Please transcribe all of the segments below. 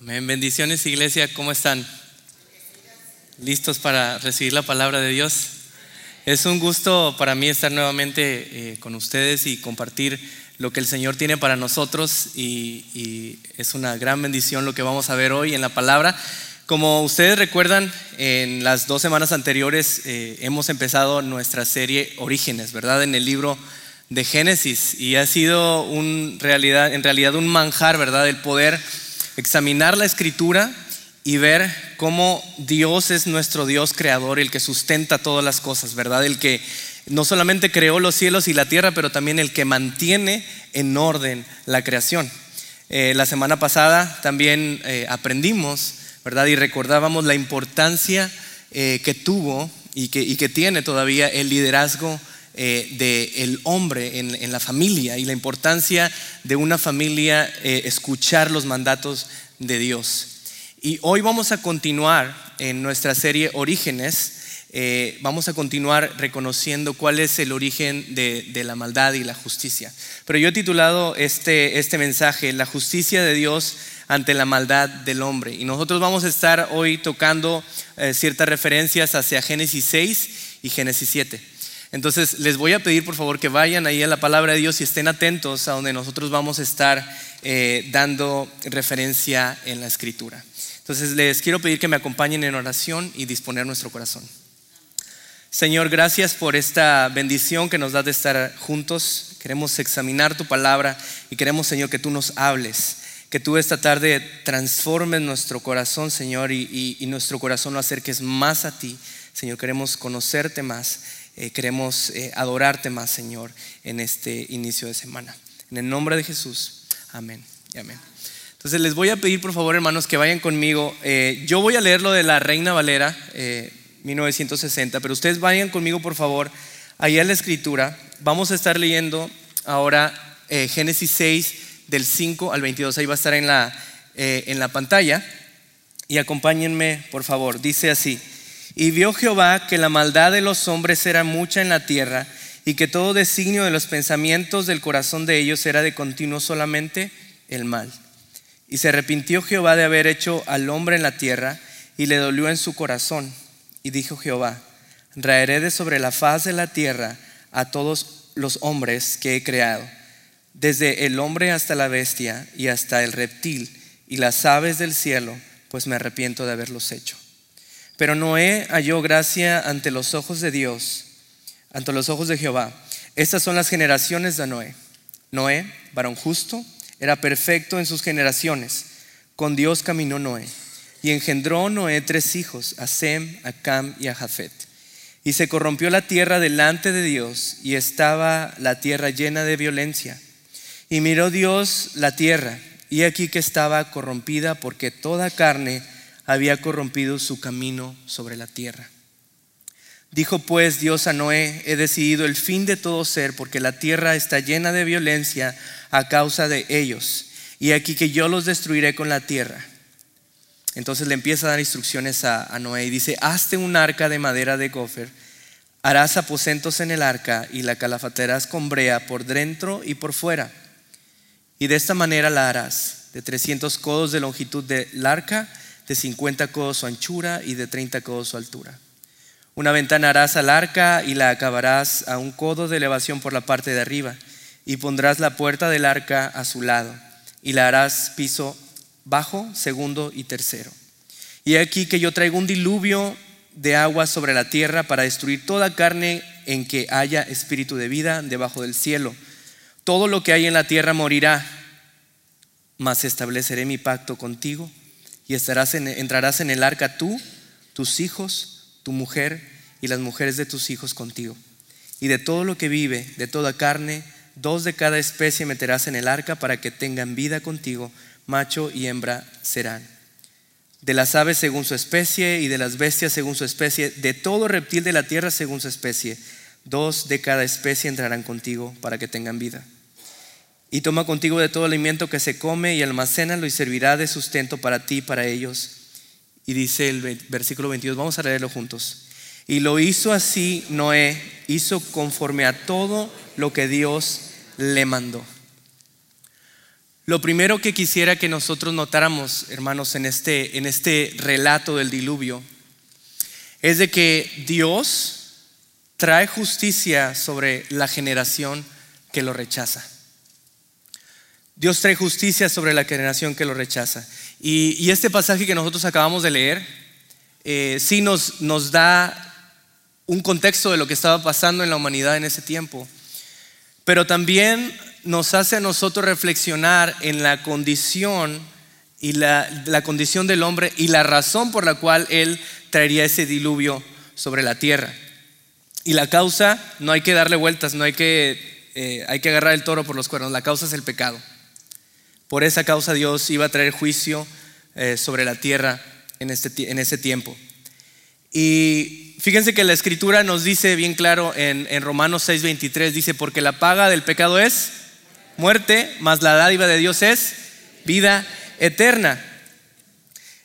Amén. Bendiciones, iglesia. ¿Cómo están? ¿Listos para recibir la palabra de Dios? Es un gusto para mí estar nuevamente eh, con ustedes y compartir lo que el Señor tiene para nosotros y, es una gran bendición lo que vamos a ver hoy en la palabra. Como ustedes recuerdan, en las dos semanas anteriores eh, hemos empezado nuestra serie Orígenes, ¿verdad? En el libro de Génesis y ha sido un realidad, en realidad un manjar, ¿verdad? El poder examinar la escritura y ver cómo Dios es nuestro Dios creador, el que sustenta todas las cosas, ¿verdad? El que no solamente creó los cielos y la tierra, pero también el que mantiene en orden la creación. Eh, la semana pasada también eh, aprendimos, ¿verdad? Y recordábamos la importancia eh, que tuvo y que, y que tiene todavía el liderazgo eh, del hombre en, la familia y la importancia de una familia eh, escuchar los mandatos de Dios. Y hoy vamos a continuar en nuestra serie Orígenes. Eh, vamos a continuar reconociendo cuál es el origen de, la maldad y la justicia. Pero yo he titulado este, este mensaje, La justicia de Dios ante la maldad del hombre. Y nosotros vamos a estar hoy tocando ciertas referencias hacia Génesis 6 y Génesis 7. Entonces les voy a pedir por favor que vayan ahí a la palabra de Dios y estén atentos a donde nosotros vamos a estar eh, dando referencia en la escritura. Entonces les quiero pedir que me acompañen en oración y disponer nuestro corazón. Señor, gracias por esta bendición que nos da de estar juntos. Queremos examinar tu palabra y queremos, Señor, que tú nos hables. Que tú esta tarde transformes nuestro corazón, Señor, y, y nuestro corazón lo acerques más a ti. Señor, queremos conocerte más eh, queremos eh, adorarte más, Señor, en este inicio de semana. En el nombre de Jesús. Amén y amén. Entonces les voy a pedir, por favor, hermanos, que vayan conmigo. Eh, yo voy a leer lo de la Reina Valera, 1960, pero ustedes vayan conmigo, por favor, ahí a la escritura. Vamos a estar leyendo ahora Génesis 6, del 5 al 22. Ahí va a estar en la, en la pantalla. Y acompáñenme, por favor. Dice así. Y vio Jehová que la maldad de los hombres era mucha en la tierra y que todo designio de los pensamientos del corazón de ellos era de continuo solamente el mal. Y se arrepintió Jehová de haber hecho al hombre en la tierra y le dolió en su corazón. Y dijo Jehová, raeré de sobre la faz de la tierra a todos los hombres que he creado, desde el hombre hasta la bestia y hasta el reptil y las aves del cielo, pues me arrepiento de haberlos hecho. Pero Noé halló gracia ante los ojos de Dios, ante los ojos de Jehová. Estas son las generaciones de Noé. Noé, varón justo, era perfecto en sus generaciones. Con Dios caminó Noé. Y engendró Noé tres hijos, a Sem, a Cam y a Jafet. Y se corrompió la tierra delante de Dios, y estaba la tierra llena de violencia. Y miró Dios la tierra, y aquí que estaba corrompida, porque toda carne había corrompido su camino sobre la tierra. Dijo pues Dios a Noé, he decidido el fin de todo ser, porque la tierra está llena de violencia a causa de ellos, y aquí que yo los destruiré con la tierra. Entonces le empieza a dar instrucciones a, Noé y dice, hazte un arca de madera de gofer, harás aposentos en el arca y la calafaterás con brea por dentro y por fuera. Y de esta manera la harás, de 300 codos de longitud del arca de 50 codos su anchura y de 30 codos su altura. Una ventana harás al arca y la acabarás a un codo de elevación por la parte de arriba, y pondrás la puerta del arca a su lado, y la harás piso bajo, segundo y tercero. Y aquí que yo traigo un diluvio de agua sobre la tierra para destruir toda carne en que haya espíritu de vida debajo del cielo. Todo lo que hay en la tierra morirá, mas estableceré mi pacto contigo y entrarás en el arca tú, tus hijos, tu mujer y las mujeres de tus hijos contigo. Y de todo lo que vive, de toda carne, dos de cada especie meterás en el arca para que tengan vida contigo, macho y hembra serán. De las aves según su especie y de las bestias según su especie, de todo reptil de la tierra según su especie, dos de cada especie entrarán contigo para que tengan vida. Y toma contigo de todo alimento que se come y almacénalo y servirá de sustento para ti y para ellos. Y dice el versículo 22, vamos a leerlo juntos. Y lo hizo así Noé, hizo conforme a todo lo que Dios le mandó. lo primero que quisiera que nosotros notáramos, hermanos, en este, en este relato del diluvio, es de que Dios trae justicia sobre la generación que lo rechaza. Dios trae justicia sobre la generación que lo rechaza. Y, este pasaje que nosotros acabamos de leer, eh, sí nos, nos da un contexto de lo que estaba pasando en la humanidad en ese tiempo, pero también nos hace a nosotros reflexionar en la condición y la, condición del hombre y la razón por la cual Él traería ese diluvio sobre la tierra. Y la causa, no hay que darle vueltas, no hay que, eh, hay que agarrar el toro por los cuernos, la causa es el pecado. Por esa causa Dios iba a traer juicio eh, sobre la tierra en, este, en ese tiempo. Y fíjense que la escritura nos dice bien claro en, en Romanos 6:23, dice, porque la paga del pecado es muerte, mas la dádiva de Dios es vida eterna.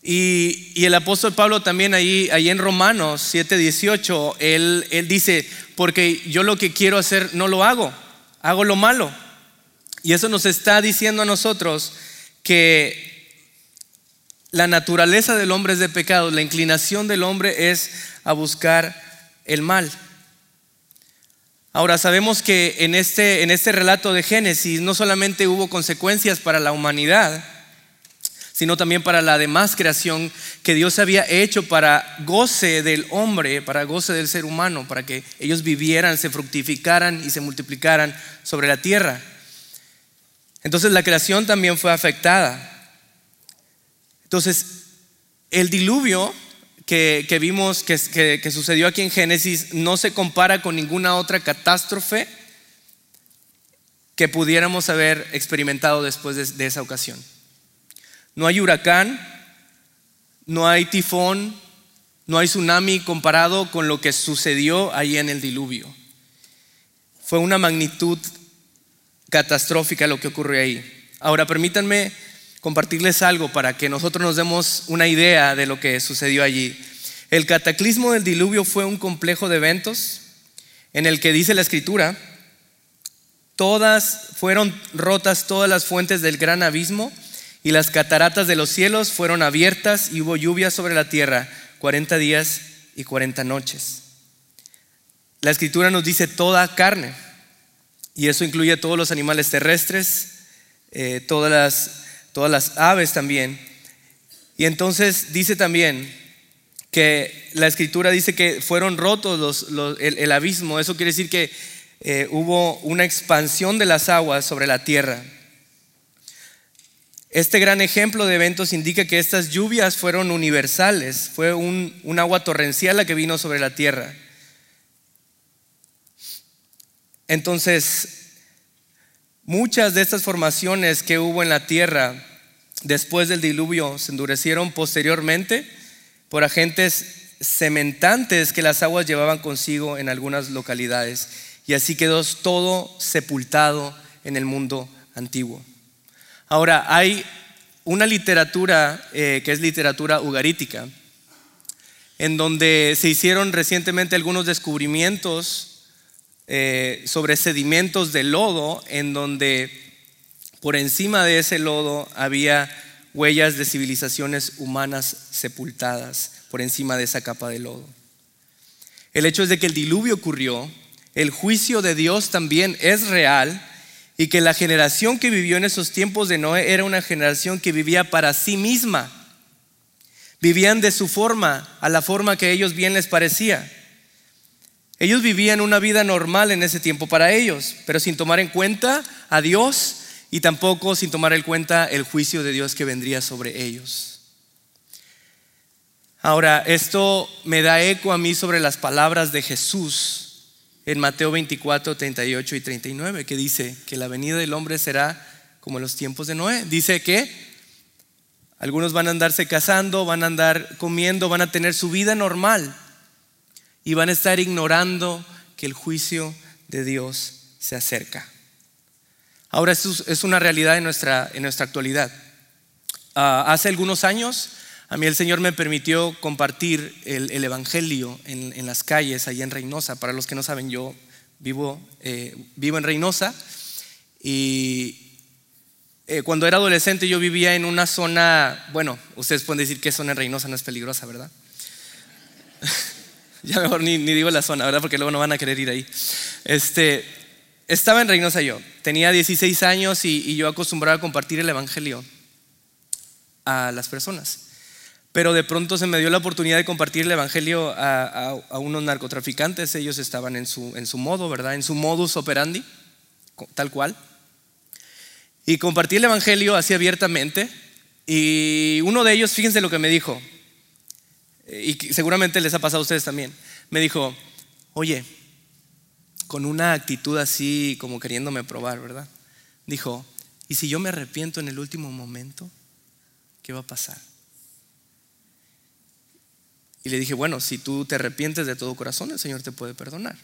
Y, el apóstol Pablo también ahí, ahí en Romanos 7:18, él, él dice, porque yo lo que quiero hacer no lo hago, hago lo malo. Y eso nos está diciendo a nosotros que la naturaleza del hombre es de pecado, la inclinación del hombre es a buscar el mal. Ahora sabemos que en este, en este relato de Génesis no solamente hubo consecuencias para la humanidad, sino también para la demás creación que Dios había hecho para goce del hombre, para goce del ser humano, para que ellos vivieran, se fructificaran y se multiplicaran sobre la tierra. Entonces la creación también fue afectada. Entonces, el diluvio que, vimos que, sucedió aquí en Génesis no se compara con ninguna otra catástrofe que pudiéramos haber experimentado después de, esa ocasión. No hay huracán, no hay tifón, no hay tsunami comparado con lo que sucedió ahí en el diluvio. Fue una magnitud catastrófica lo que ocurrió ahí. Ahora permítanme compartirles algo para que nosotros nos demos una idea de lo que sucedió allí. El cataclismo del diluvio fue un complejo de eventos en el que dice la escritura, todas fueron rotas todas las fuentes del gran abismo y las cataratas de los cielos fueron abiertas y hubo lluvia sobre la tierra 40 días y 40 noches. La escritura nos dice toda carne y eso incluye todos los animales terrestres, eh, todas las aves también. Y entonces dice también que la escritura dice que fueron rotos el, abismo. Eso quiere decir que eh, hubo una expansión de las aguas sobre la tierra. Este gran ejemplo de eventos indica que estas lluvias fueron universales, fue un agua torrencial la que vino sobre la tierra. Entonces, Muchas de estas formaciones que hubo en la tierra después del diluvio se endurecieron posteriormente por agentes cementantes que las aguas llevaban consigo en algunas localidades. Y así quedó todo sepultado en el mundo antiguo. Ahora, hay una literatura eh, que es literatura ugarítica, en donde se hicieron recientemente algunos descubrimientos eh, sobre sedimentos de lodo en donde por encima de ese lodo había huellas de civilizaciones humanas sepultadas por encima de esa capa de lodo. El hecho es de que el diluvio ocurrió, el juicio de Dios también es real y que la generación que vivió en esos tiempos de Noé era una generación que vivía para sí misma. Vivían de su forma, a la forma que a ellos bien les parecía. Ellos vivían una vida normal en ese tiempo para ellos, pero sin tomar en cuenta a Dios y tampoco sin tomar en cuenta el juicio de Dios que vendría sobre ellos. Ahora, esto me da eco a mí sobre las palabras de Jesús en Mateo 24, 38 y 39, que dice que la venida del hombre será como en los tiempos de Noé. Dice que algunos van a andarse casando, van a andar comiendo, van a tener su vida normal y van a estar ignorando que el juicio de Dios se acerca. Ahora, esto es una realidad en nuestra, en nuestra actualidad. Ah, hace algunos años, a mí el Señor me permitió compartir el, Evangelio en, las calles, allí en Reynosa. Para los que no saben, yo vivo, eh, vivo en Reynosa y eh, cuando era adolescente yo vivía en una zona, bueno, ustedes pueden decir que zona en Reynosa no es peligrosa, ¿verdad? ya mejor ni, digo la zona, ¿verdad? Porque luego no van a querer ir ahí. Este, estaba en Reynosa yo, tenía 16 años y, yo acostumbraba a compartir el Evangelio a las personas. Pero de pronto se me dio la oportunidad de compartir el Evangelio a, unos narcotraficantes. Ellos estaban en su, en su modo, ¿verdad? En su modus operandi, tal cual. Y compartí el Evangelio así abiertamente. Y uno de ellos, fíjense lo que me dijo, y seguramente les ha pasado a ustedes también, me dijo, oye, con una actitud así como queriéndome probar, ¿verdad? Dijo, ¿y si yo me arrepiento en el último momento? ¿Qué va a pasar? Y le dije, bueno, si tú te arrepientes de todo corazón, el Señor te puede perdonar.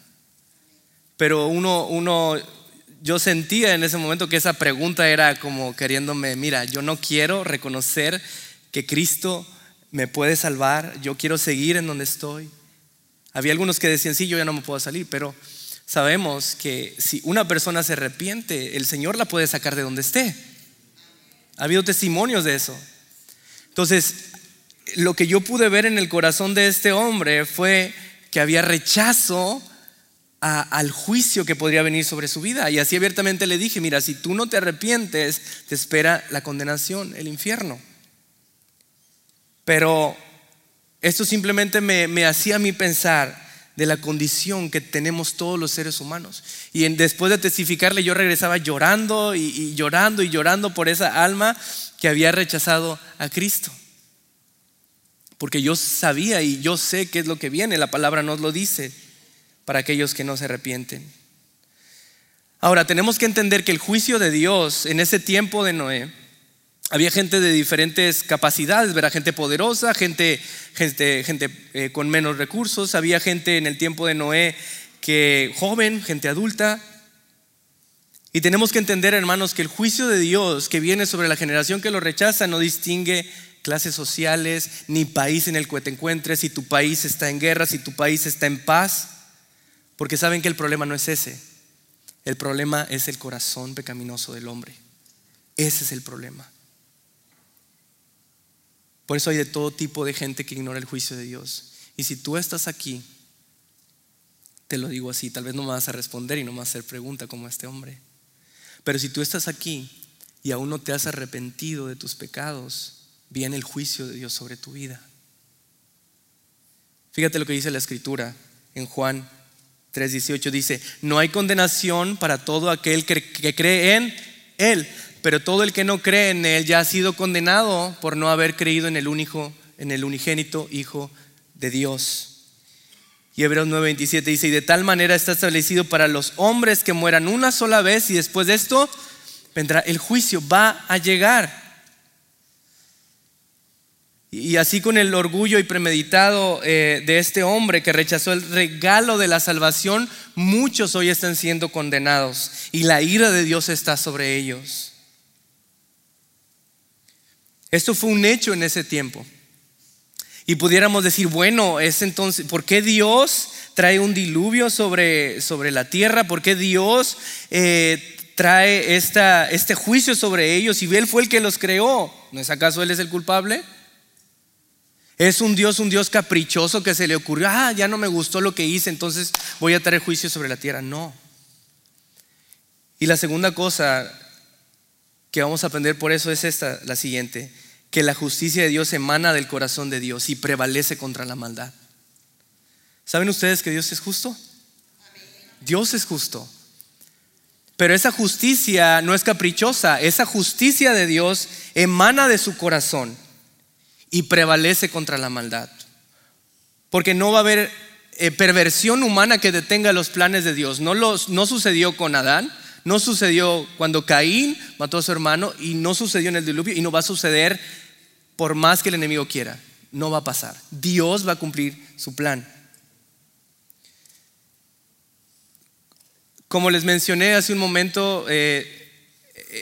Pero uno, uno yo sentía en ese momento que esa pregunta era como queriéndome, mira, yo no quiero reconocer que Cristo me puede salvar, yo quiero seguir en donde estoy. Había algunos que decían, sí, yo ya no me puedo salir, pero sabemos que si una persona se arrepiente, el Señor la puede sacar de donde esté. Ha habido testimonios de eso. Entonces, lo que yo pude ver en el corazón de este hombre fue que había rechazo al juicio que podría venir sobre su vida. Y así abiertamente le dije, mira, si tú no te arrepientes, te espera la condenación, el infierno. Pero esto simplemente me, hacía a mí pensar de la condición que tenemos todos los seres humanos. Y después de testificarle, yo regresaba llorando y llorando y llorando por esa alma que había rechazado a Cristo. Porque yo sabía y yo sé qué es lo que viene, la palabra nos lo dice para aquellos que no se arrepienten. Ahora, tenemos que entender que el juicio de Dios en ese tiempo de Noé, había gente de diferentes capacidades, ¿verdad? Gente poderosa, gente, gente, gente eh, con menos recursos, había gente en el tiempo de Noé que joven, gente adulta. Y tenemos que entender, hermanos, que el juicio de Dios que viene sobre la generación que lo rechaza no distingue clases sociales ni país en el que te encuentres, si tu país está en guerra, si tu país está en paz. Porque saben que el problema no es ese. El problema es el corazón pecaminoso del hombre. Ese es el problema. Por eso hay de todo tipo de gente que ignora el juicio de Dios. Y si tú estás aquí, te lo digo así, tal vez no me vas a responder y no me vas a hacer pregunta como este hombre. Pero si tú estás aquí y aún no te has arrepentido de tus pecados, viene el juicio de Dios sobre tu vida. Fíjate lo que dice la escritura en Juan 3.18 dice, no hay condenación para todo aquel que, cree en Él, pero todo el que no cree en Él ya ha sido condenado por no haber creído en el único, en el unigénito Hijo de Dios. Y Hebreos 9:27 dice, y de tal manera está establecido para los hombres que mueran una sola vez y después de esto vendrá el juicio, va a llegar. Y así con el orgullo y premeditado eh, de este hombre que rechazó el regalo de la salvación, muchos hoy están siendo condenados y la ira de Dios está sobre ellos. Esto fue un hecho en ese tiempo. Y pudiéramos decir, bueno, es entonces, ¿por qué Dios trae un diluvio sobre, sobre la tierra? ¿Por qué Dios eh, trae esta, este juicio sobre ellos? Y Él fue el que los creó. ¿No es acaso Él es el culpable? Es un Dios, un Dios caprichoso que se le ocurrió, ah, ya no me gustó lo que hice, entonces voy a traer juicio sobre la tierra. No. Y la segunda cosa que vamos a aprender por eso es esta, la siguiente, que la justicia de Dios emana del corazón de Dios y prevalece contra la maldad. ¿Saben ustedes que Dios es justo? Dios es justo. Pero esa justicia no es caprichosa, esa justicia de Dios emana de su corazón y prevalece contra la maldad. Porque no va a haber eh, perversión humana que detenga los planes de Dios. No, los, no sucedió con Adán, no sucedió cuando Caín mató a su hermano y no sucedió en el diluvio y no va a suceder por más que el enemigo quiera. No va a pasar. Dios va a cumplir su plan. Como les mencioné hace un momento, eh,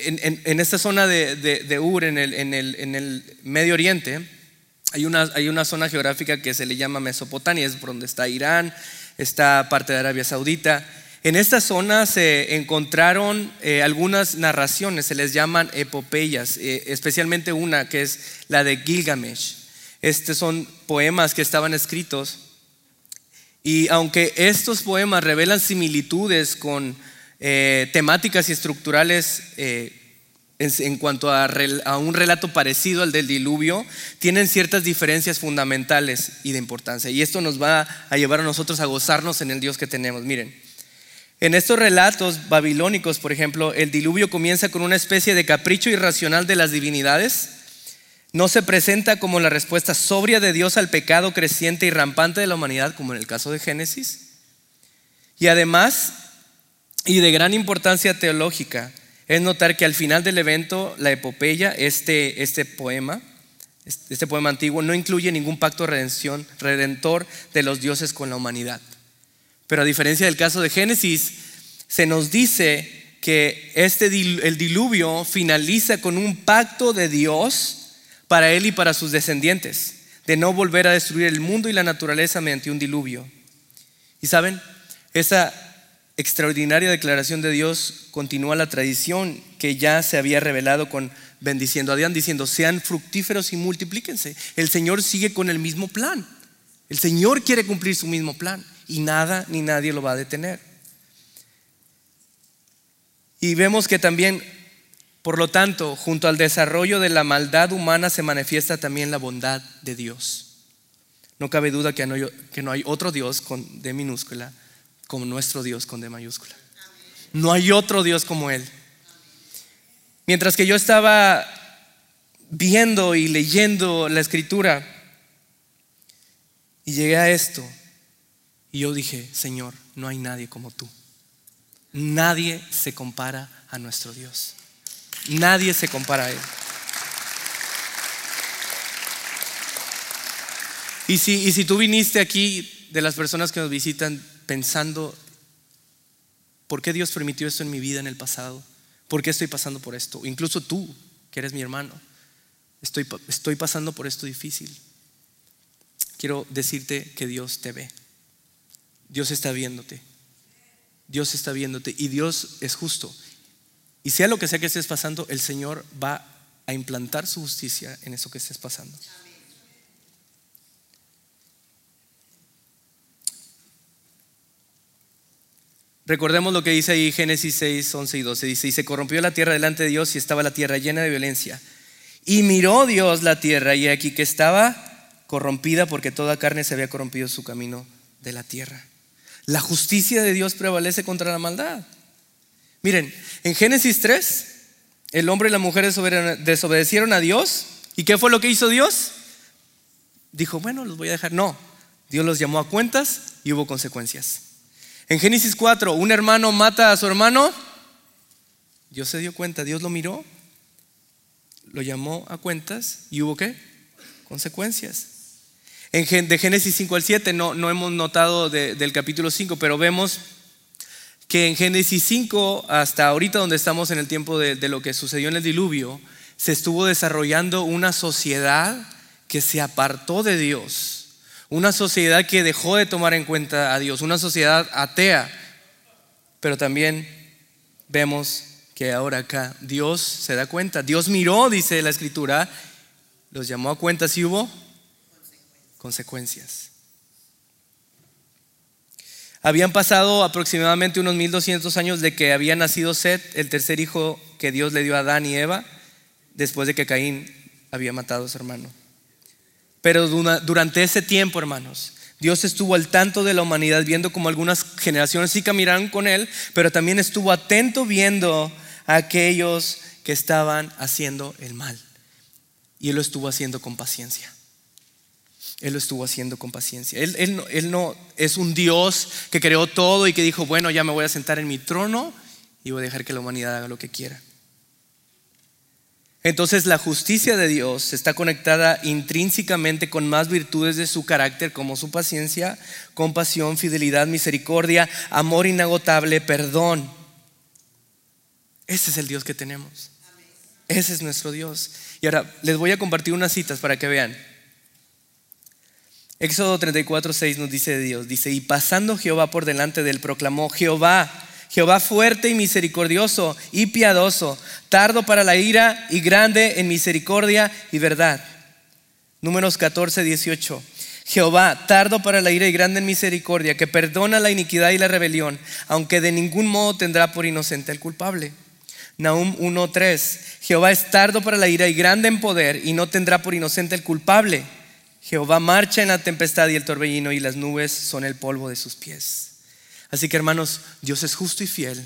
en, esta zona de, Ur, en el, Medio Oriente, hay una, hay una zona geográfica que se le llama Mesopotamia, es por donde está Irán, está parte de Arabia Saudita. En esta zona se encontraron eh, algunas narraciones, se les llaman epopeyas, eh, especialmente una que es la de Gilgamesh. Estos son poemas que estaban escritos y aunque estos poemas revelan similitudes con eh, temáticas y estructurales en, cuanto a, un relato parecido al del diluvio, tienen ciertas diferencias fundamentales y de importancia. Y esto nos va a llevar a nosotros a gozarnos en el Dios que tenemos. Miren, en estos relatos babilónicos, por ejemplo, el diluvio comienza con una especie de capricho irracional de las divinidades. No se presenta como la respuesta sobria de Dios al pecado creciente y rampante de la humanidad, como en el caso de Génesis. Y además, y de gran importancia teológica, es notar que al final del evento, la epopeya, este, este poema, este poema antiguo, no incluye ningún pacto de redención, redentor de los dioses con la humanidad. Pero a diferencia del caso de Génesis, se nos dice que este, el diluvio finaliza con un pacto de Dios para él y para sus descendientes, de no volver a destruir el mundo y la naturaleza mediante un diluvio. Y saben, esa extraordinaria declaración de Dios continúa la tradición que ya se había revelado con bendiciendo a Adán, diciendo, sean fructíferos y multiplíquense. El Señor sigue con el mismo plan. El Señor quiere cumplir su mismo plan y nada ni nadie lo va a detener. Y vemos que también, por lo tanto, junto al desarrollo de la maldad humana se manifiesta también la bondad de Dios. No cabe duda que no hay, otro Dios con D minúscula como nuestro Dios con D mayúscula. No hay otro Dios como Él. Mientras que yo estaba viendo y leyendo la escritura y llegué a esto, y yo dije, Señor, no hay nadie como tú. Nadie se compara a nuestro Dios. Nadie se compara a Él. Y si, y si tú viniste aquí de las personas que nos visitan pensando, ¿por qué Dios permitió esto en mi vida en el pasado? ¿Por qué estoy pasando por esto? Incluso tú, que eres mi hermano, estoy, estoy pasando por esto difícil. Quiero decirte que Dios te ve. Dios está viéndote. Dios está viéndote y Dios es justo. Y sea lo que sea que estés pasando, el Señor va a implantar su justicia en eso que estés pasando. Recordemos lo que dice ahí Génesis 6, 11 y 12. Dice, y se corrompió la tierra delante de Dios y estaba la tierra llena de violencia. Y miró Dios la tierra y aquí que estaba corrompida porque toda carne se había corrompido su camino de la tierra. La justicia de Dios prevalece contra la maldad. Miren, en Génesis 3, el hombre y la mujer desobedecieron a Dios. ¿Y qué fue lo que hizo Dios? Dijo, bueno, los voy a dejar. No, Dios los llamó a cuentas y hubo consecuencias. En Génesis 4, un hermano mata a su hermano. Dios se dio cuenta, Dios lo miró, lo llamó a cuentas y hubo qué? Consecuencias. De Génesis 5 al 7 no, no hemos notado del capítulo 5, pero vemos que en Génesis 5 hasta ahorita donde estamos en el tiempo de, de lo que sucedió en el diluvio, se estuvo desarrollando una sociedad que se apartó de Dios una sociedad que dejó de tomar en cuenta a Dios, una sociedad atea. Pero también vemos que ahora acá Dios se da cuenta. Dios miró, dice la escritura, los llamó a cuenta si hubo consecuencias. Habían pasado aproximadamente unos 1200 años de que había nacido Set, el tercer hijo que Dios le dio a Adán y Eva, después de que Caín había matado a su hermano. Pero durante ese tiempo, hermanos, Dios estuvo al tanto de la humanidad, viendo como algunas generaciones sí caminaron con Él, pero también estuvo atento viendo a aquellos que estaban haciendo el mal. Y Él lo estuvo haciendo con paciencia. Él lo estuvo haciendo con paciencia. Él, él, no, es un Dios que creó todo y que dijo, bueno, ya me voy a sentar en mi trono y voy a dejar que la humanidad haga lo que quiera. Entonces la justicia de Dios está conectada intrínsecamente con más virtudes de su carácter como su paciencia, compasión, fidelidad, misericordia, amor inagotable, perdón. Ese es el Dios que tenemos. Ese es nuestro Dios. Y ahora les voy a compartir unas citas para que vean. Éxodo 34, 6 nos dice Dios, dice, y pasando Jehová por delante de él, proclamó, Jehová, Jehová fuerte y misericordioso y piadoso, tardo para la ira y grande en misericordia y verdad. Números 14, 18. Jehová, tardo para la ira y grande en misericordia, que perdona la iniquidad y la rebelión, aunque de ningún modo tendrá por inocente al culpable. Nahum 1.3. Jehová es tardo para la ira y grande en poder, y no tendrá por inocente el culpable. Jehová marcha en la tempestad y el torbellino, y las nubes son el polvo de sus pies. Así que hermanos, Dios es justo y fiel.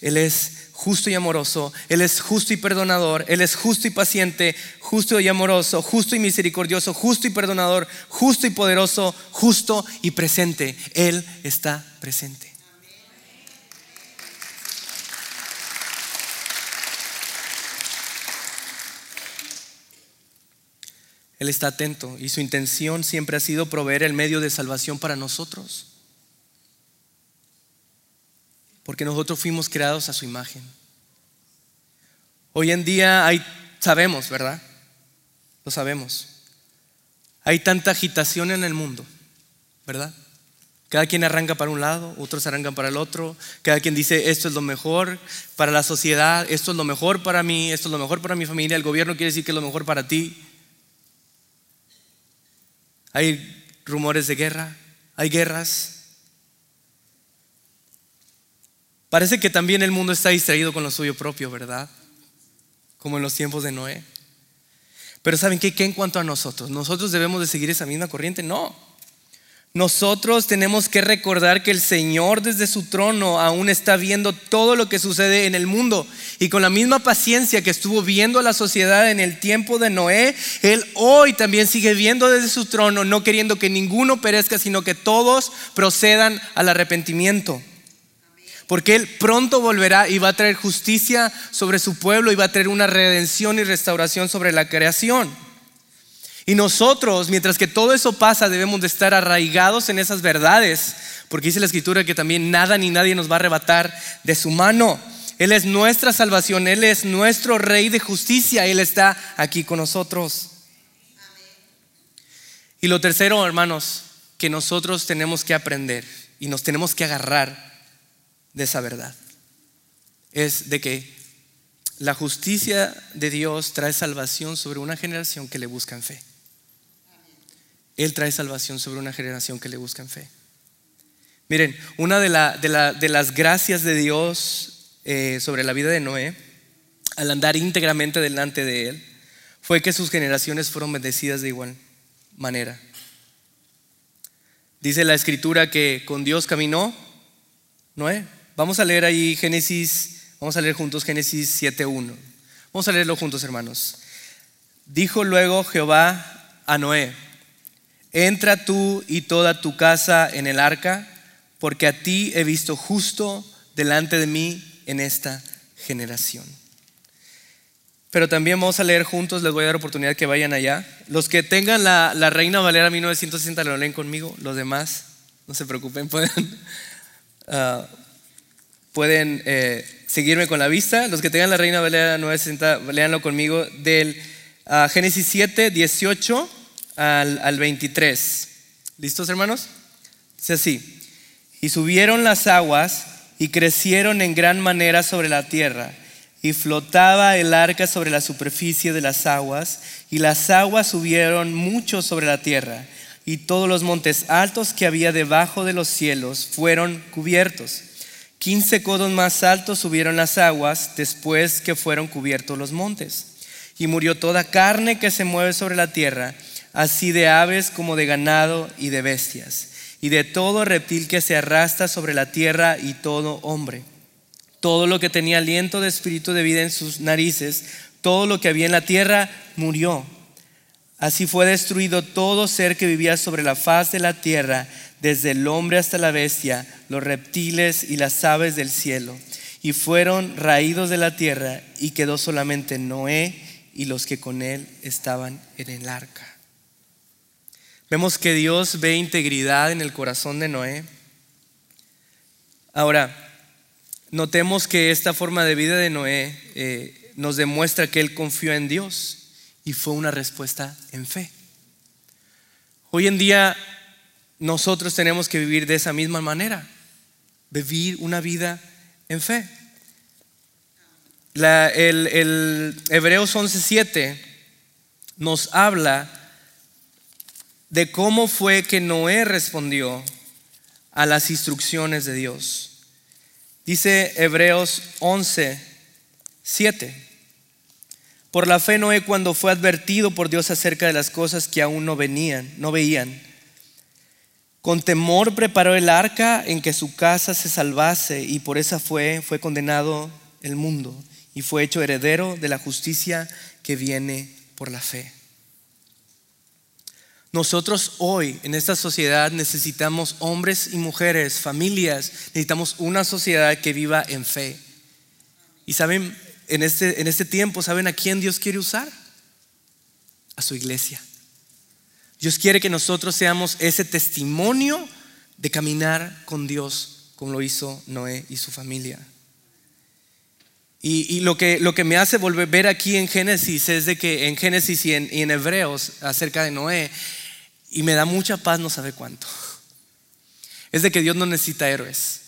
Él es justo y amoroso, Él es justo y perdonador, Él es justo y paciente, justo y amoroso, justo y misericordioso, justo y perdonador, justo y poderoso, justo y presente. Él está presente. Él está atento y su intención siempre ha sido proveer el medio de salvación para nosotros. Porque nosotros fuimos creados a su imagen. Hoy en día hay, sabemos, ¿verdad? Lo sabemos. Hay tanta agitación en el mundo, ¿verdad? Cada quien arranca para un lado, otros arrancan para el otro. Cada quien dice, esto es lo mejor para la sociedad, esto es lo mejor para mí, esto es lo mejor para mi familia. El gobierno quiere decir que es lo mejor para ti. Hay rumores de guerra, hay guerras. Parece que también el mundo está distraído con lo suyo propio, ¿verdad? Como en los tiempos de Noé. Pero ¿saben qué? ¿Qué en cuanto a nosotros? ¿Nosotros debemos de seguir esa misma corriente? No. Nosotros tenemos que recordar que el Señor desde su trono aún está viendo todo lo que sucede en el mundo. Y con la misma paciencia que estuvo viendo a la sociedad en el tiempo de Noé, Él hoy también sigue viendo desde su trono, no queriendo que ninguno perezca, sino que todos procedan al arrepentimiento. Porque Él pronto volverá y va a traer justicia sobre su pueblo y va a traer una redención y restauración sobre la creación. Y nosotros, mientras que todo eso pasa, debemos de estar arraigados en esas verdades, porque dice la escritura que también nada ni nadie nos va a arrebatar de su mano. Él es nuestra salvación, Él es nuestro Rey de justicia, Él está aquí con nosotros. Y lo tercero, hermanos, que nosotros tenemos que aprender y nos tenemos que agarrar de esa verdad, es de que la justicia de Dios trae salvación sobre una generación que le busca en fe. Él trae salvación sobre una generación que le busca en fe. Miren, una de, las gracias de Dios eh, sobre la vida de Noé, al andar íntegramente delante de Él, fue que sus generaciones fueron bendecidas de igual manera. Dice la escritura que con Dios caminó Noé. Vamos a leer ahí Génesis, vamos a leer juntos Génesis 7.1. Vamos a leerlo juntos, hermanos. Dijo luego Jehová a Noé, entra tú y toda tu casa en el arca, porque a ti he visto justo delante de mí en esta generación. Pero también vamos a leer juntos, les voy a dar oportunidad que vayan allá. Los que tengan la, Reina Valera 1960 lo leen conmigo, los demás, no se preocupen, pueden, ah, pueden eh, seguirme con la vista. Los que tengan la Reina Valera 960, leanlo conmigo, del ah, Génesis 7, 18 al, 23. ¿Listos, hermanos? Dice así. Y subieron las aguas y crecieron en gran manera sobre la tierra. Y flotaba el arca sobre la superficie de las aguas, y las aguas subieron mucho sobre la tierra, y todos los montes altos que había debajo de los cielos fueron cubiertos. Quince codos más altos subieron las aguas después que fueron cubiertos los montes. Y murió toda carne que se mueve sobre la tierra, así de aves como de ganado y de bestias, y de todo reptil que se arrastra sobre la tierra y todo hombre. Todo lo que tenía aliento de espíritu de vida en sus narices, todo lo que había en la tierra, murió. Así fue destruido todo ser que vivía sobre la faz de la tierra, desde el hombre hasta la bestia, los reptiles y las aves del cielo. Y fueron raídos de la tierra y quedó solamente Noé y los que con él estaban en el arca. Vemos que Dios ve integridad en el corazón de Noé. Ahora, notemos que esta forma de vida de Noé eh, nos demuestra que él confió en Dios y fue una respuesta en fe. Hoy en día nosotros tenemos que vivir de esa misma manera, vivir una vida en fe. el, el Hebreos 11:7 nos habla de cómo fue que Noé respondió a las instrucciones de Dios. Dice Hebreos 11, 7. Por la fe Noé cuando fue advertido por Dios acerca de las cosas que aún no venían, no veían, con temor preparó el arca en que su casa se salvase y por esa fue fue condenado el mundo y fue hecho heredero de la justicia que viene por la fe. Nosotros hoy en esta sociedad necesitamos hombres y mujeres, familias, necesitamos una sociedad que viva en fe. Y saben, en este, en este tiempo, ¿saben a quién Dios quiere usar? A su iglesia. Dios quiere que nosotros seamos ese testimonio de caminar con Dios como lo hizo Noé y su familia. Y, lo, que, lo que me hace volver ver aquí en Génesis es de que en Génesis y en, y en Hebreos acerca de Noé, y me da mucha paz no sabe cuánto, es de que Dios no necesita héroes.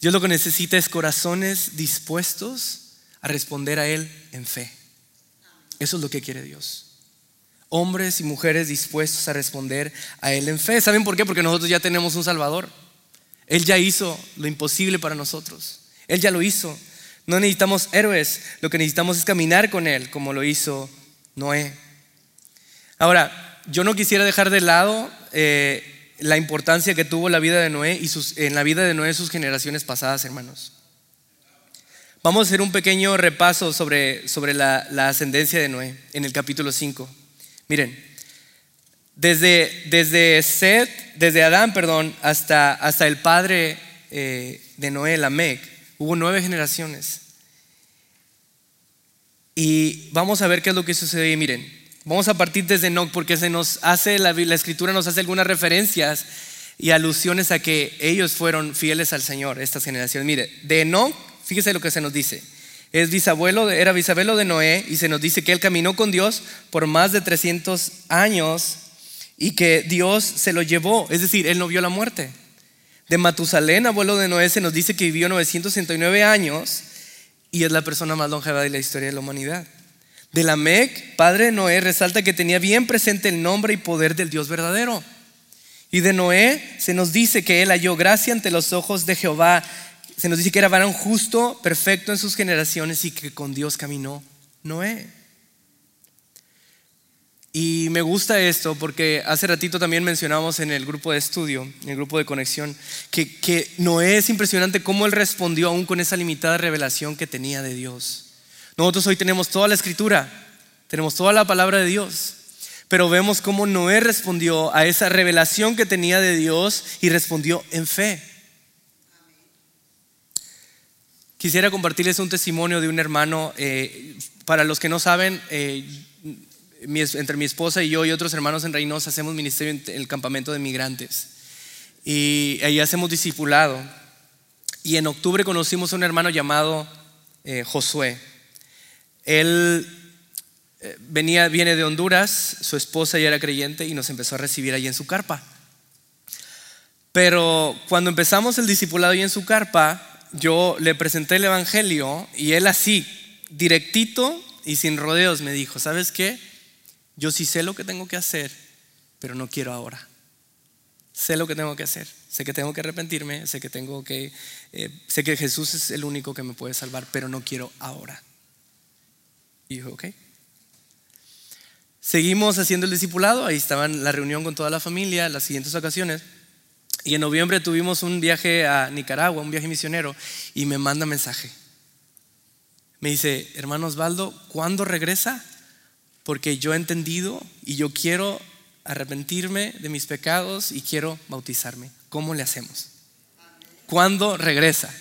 Dios lo que necesita es corazones dispuestos a responder a Él en fe. Eso es lo que quiere Dios. Hombres y mujeres dispuestos a responder a Él en fe. ¿Saben por qué? Porque nosotros ya tenemos un Salvador. Él ya hizo lo imposible para nosotros. Él ya lo hizo. No necesitamos héroes. Lo que necesitamos es caminar con Él, como lo hizo Noé. Ahora, yo no quisiera dejar de lado eh, la importancia que tuvo la vida de Noé y sus, en la vida de Noé sus generaciones pasadas, hermanos. Vamos a hacer un pequeño repaso sobre, sobre la, ascendencia de Noé en el capítulo 5. Miren, desde, desde Seth, desde Adán, perdón, hasta, hasta el padre eh, de Noé, Lamec, hubo nueve generaciones. Y vamos a ver qué es lo que sucede. Miren, vamos a partir desde Enoch porque se nos hace, la, escritura nos hace algunas referencias y alusiones a que ellos fueron fieles al Señor, estas generaciones. Mire, de Enoch Fíjese lo que se nos dice. Es bisabuelo, era bisabuelo de Noé y se nos dice que él caminó con Dios por más de 300 años y que Dios se lo llevó, es decir, él no vio la muerte. De Matusalén, abuelo de Noé, se nos dice que vivió 969 años y es la persona más longeva de la historia de la humanidad. De Lamec, padre de Noé, resalta que tenía bien presente el nombre y poder del Dios verdadero. Y de Noé se nos dice que él halló gracia ante los ojos de Jehová se nos dice que era varón justo, perfecto en sus generaciones y que con Dios caminó Noé. Y me gusta esto porque hace ratito también mencionamos en el grupo de estudio, en el grupo de conexión, que, que Noé es impresionante cómo él respondió aún con esa limitada revelación que tenía de Dios. Nosotros hoy tenemos toda la escritura, tenemos toda la palabra de Dios, pero vemos cómo Noé respondió a esa revelación que tenía de Dios y respondió en fe. Quisiera compartirles un testimonio de un hermano. Eh, para los que no saben, eh, entre mi esposa y yo y otros hermanos en Reynosa hacemos ministerio en el campamento de migrantes. Y ahí hacemos discipulado. Y en octubre conocimos a un hermano llamado eh, Josué. Él venía, viene de Honduras, su esposa ya era creyente y nos empezó a recibir ahí en su carpa. Pero cuando empezamos el discipulado ahí en su carpa, yo le presenté el Evangelio y él así, directito y sin rodeos, me dijo, ¿sabes qué? Yo sí sé lo que tengo que hacer, pero no quiero ahora. Sé lo que tengo que hacer, sé que tengo que arrepentirme, sé que tengo que, eh, sé que Jesús es el único que me puede salvar, pero no quiero ahora. Dijo, ok. Seguimos haciendo el discipulado, ahí estaba la reunión con toda la familia, las siguientes ocasiones. Y en noviembre tuvimos un viaje a Nicaragua, un viaje misionero, y me manda mensaje. Me dice, hermano Osvaldo, ¿cuándo regresa? Porque yo he entendido y yo quiero arrepentirme de mis pecados y quiero bautizarme. ¿Cómo le hacemos? ¿Cuándo regresa?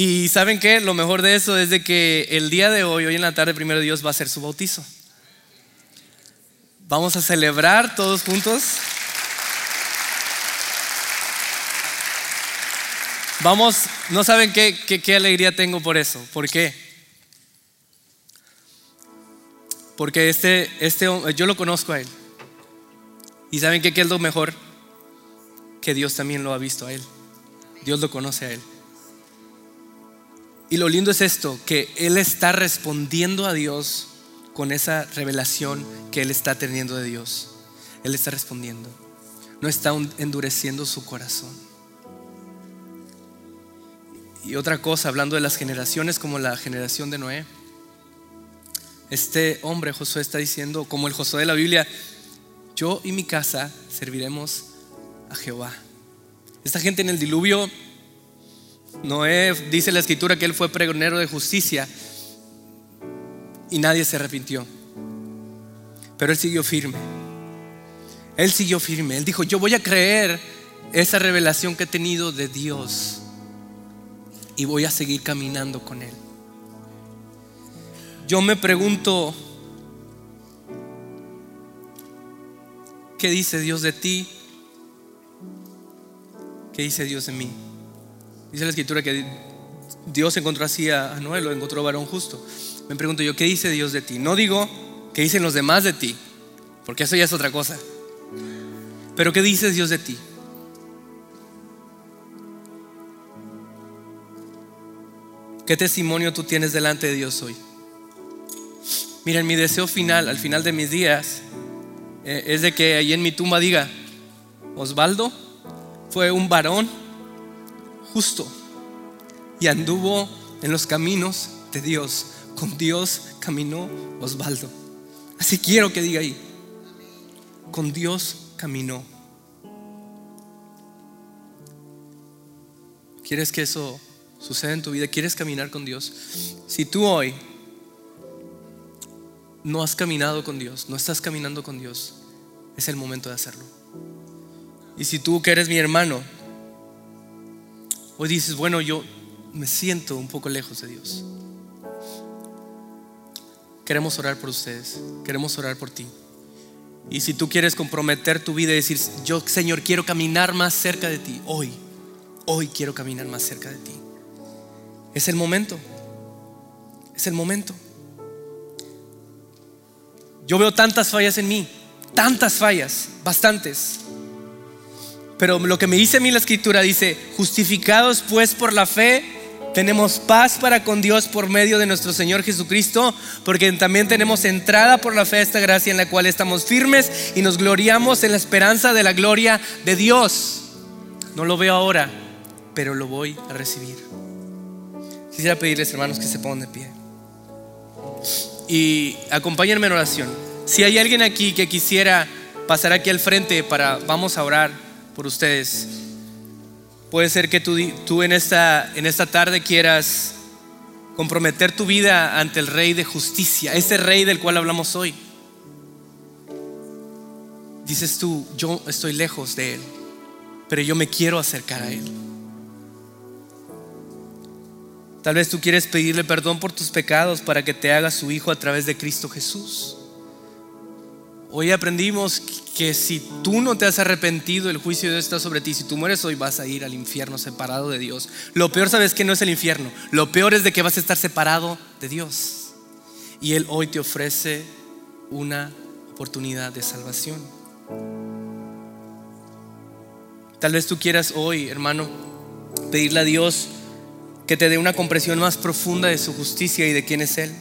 Y saben qué, lo mejor de eso es de que el día de hoy, hoy en la tarde, primero Dios va a hacer su bautizo. Vamos a celebrar todos juntos. Vamos, no saben qué, qué, alegría tengo por eso. ¿Por qué? Porque este, este, yo lo conozco a él. ¿Y saben qué, qué es lo mejor? Que Dios también lo ha visto a él. Dios lo conoce a él. Y lo lindo es esto, que Él está respondiendo a Dios con esa revelación que Él está teniendo de Dios. Él está respondiendo. No está endureciendo su corazón. Y otra cosa, hablando de las generaciones como la generación de Noé, este hombre Josué está diciendo, como el Josué de la Biblia, yo y mi casa serviremos a Jehová. Esta gente en el diluvio Noé dice la escritura que él fue pregonero de justicia y nadie se arrepintió. Pero él siguió firme. Él siguió firme. Él dijo, yo voy a creer esa revelación que he tenido de Dios y voy a seguir caminando con Él. Yo me pregunto, ¿qué dice Dios de ti? ¿Qué dice Dios de mí? Dice la escritura que Dios encontró así a Noé, lo encontró varón justo. Me pregunto yo, ¿qué dice Dios de ti? No digo qué dicen los demás de ti, porque eso ya es otra cosa. Pero ¿qué dice Dios de ti? ¿Qué testimonio tú tienes delante de Dios hoy? Miren, mi deseo final, al final de mis días, eh, es de que ahí en mi tumba diga, Osvaldo fue un varón justo y anduvo en los caminos de Dios. Con Dios caminó Osvaldo. Así quiero que diga ahí, con Dios caminó. ¿Quieres que eso suceda en tu vida? ¿Quieres caminar con Dios? Si tú hoy no has caminado con Dios, no estás caminando con Dios, es el momento de hacerlo. Y si tú que eres mi hermano, Hoy dices, bueno, yo me siento un poco lejos de Dios. Queremos orar por ustedes, queremos orar por ti. Y si tú quieres comprometer tu vida y decir, yo Señor quiero caminar más cerca de ti, hoy, hoy quiero caminar más cerca de ti. Es el momento, es el momento. Yo veo tantas fallas en mí, tantas fallas, bastantes. Pero lo que me dice a mí la escritura dice, justificados pues por la fe, tenemos paz para con Dios por medio de nuestro Señor Jesucristo, porque también tenemos entrada por la fe a esta gracia en la cual estamos firmes y nos gloriamos en la esperanza de la gloria de Dios. No lo veo ahora, pero lo voy a recibir. Quisiera pedirles, hermanos, que se pongan de pie. Y acompáñenme en oración. Si hay alguien aquí que quisiera pasar aquí al frente para, vamos a orar por ustedes. Puede ser que tú, tú en, esta, en esta tarde quieras comprometer tu vida ante el Rey de justicia, ese Rey del cual hablamos hoy. Dices tú, yo estoy lejos de Él, pero yo me quiero acercar a Él. Tal vez tú quieres pedirle perdón por tus pecados para que te haga su Hijo a través de Cristo Jesús. Hoy aprendimos que si tú no te has arrepentido, el juicio de Dios está sobre ti. Si tú mueres hoy vas a ir al infierno separado de Dios. Lo peor sabes que no es el infierno. Lo peor es de que vas a estar separado de Dios. Y Él hoy te ofrece una oportunidad de salvación. Tal vez tú quieras hoy, hermano, pedirle a Dios que te dé una comprensión más profunda de su justicia y de quién es Él.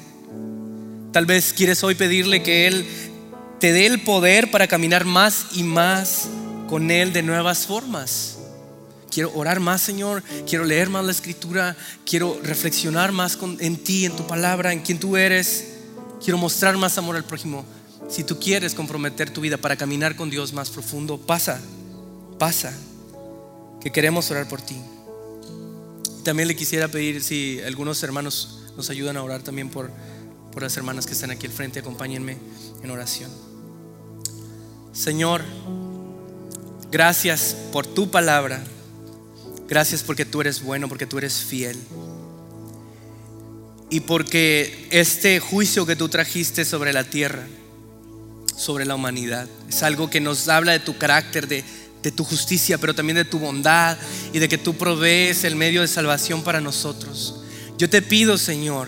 Tal vez quieres hoy pedirle que Él te dé el poder para caminar más y más con Él de nuevas formas. Quiero orar más, Señor. Quiero leer más la escritura. Quiero reflexionar más en ti, en tu palabra, en quién tú eres. Quiero mostrar más amor al prójimo. Si tú quieres comprometer tu vida para caminar con Dios más profundo, pasa, pasa, que queremos orar por ti. También le quisiera pedir si algunos hermanos nos ayudan a orar también por, por las hermanas que están aquí al frente. Acompáñenme en oración. Señor, gracias por tu palabra. Gracias porque tú eres bueno, porque tú eres fiel. Y porque este juicio que tú trajiste sobre la tierra, sobre la humanidad, es algo que nos habla de tu carácter, de, tu justicia, pero también de tu bondad y de que tú provees el medio de salvación para nosotros. Yo te pido, Señor,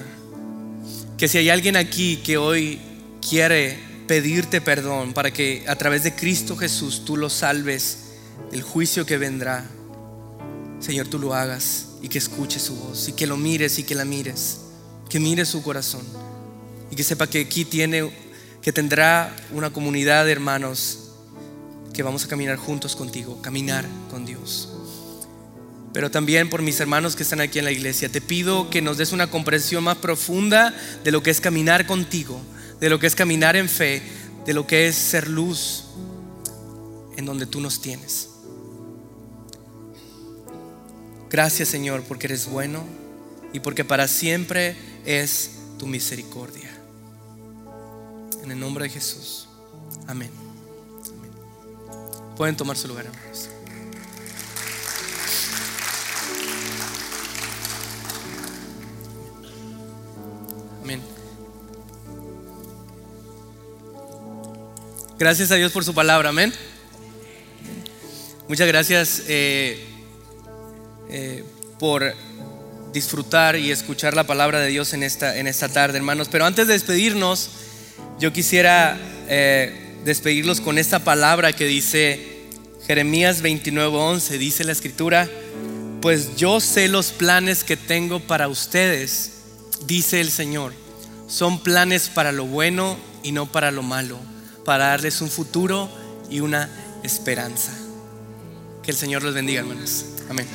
que si hay alguien aquí que hoy quiere pedirte perdón para que a través de Cristo Jesús tú lo salves del juicio que vendrá. Señor, tú lo hagas y que escuche su voz y que lo mires y que la mires, que mires su corazón y que sepa que aquí tiene, que tendrá una comunidad de hermanos que vamos a caminar juntos contigo, caminar con Dios. Pero también por mis hermanos que están aquí en la iglesia, te pido que nos des una comprensión más profunda de lo que es caminar contigo, de lo que es caminar en fe, de lo que es ser luz en donde tú nos tienes. Gracias Señor porque eres bueno y porque para siempre es tu misericordia. En el nombre de Jesús. Amén. Pueden tomar su lugar, hermanos. Gracias a Dios por su palabra, amén. Muchas gracias eh, eh, por disfrutar y escuchar la palabra de Dios en esta, en esta tarde, hermanos. Pero antes de despedirnos, yo quisiera eh, despedirlos con esta palabra que dice Jeremías 29:11. Dice la escritura: Pues yo sé los planes que tengo para ustedes, dice el Señor. Son planes para lo bueno y no para lo malo, para darles un futuro y una esperanza. Que el Señor los bendiga, hermanos. Amén.